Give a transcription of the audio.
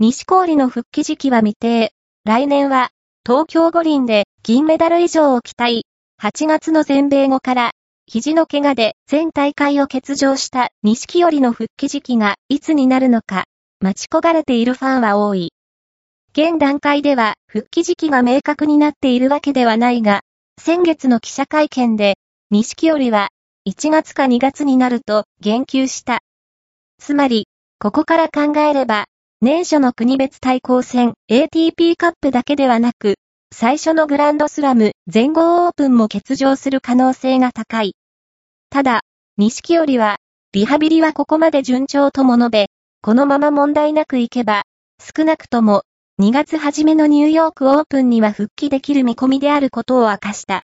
西氷の復帰時期は未定。来年は、東京五輪で銀メダル以上を期待。8月の全米後から、肘の怪我で全大会を欠場した錦織の復帰時期がいつになるのか、待ち焦がれているファンは多い。現段階では復帰時期が明確になっているわけではないが、先月の記者会見で、錦織は1月か2月になると言及した。つまり、ここから考えれば、年初の国別対抗戦 ATP カップだけではなく、最初のグランドスラム全豪オープンも欠場する可能性が高い。ただ、錦織は、リハビリはここまで順調とも述べ、このまま問題なくいけば、少なくとも2月初めのニューヨークオープンには復帰できる見込みであることを明かした。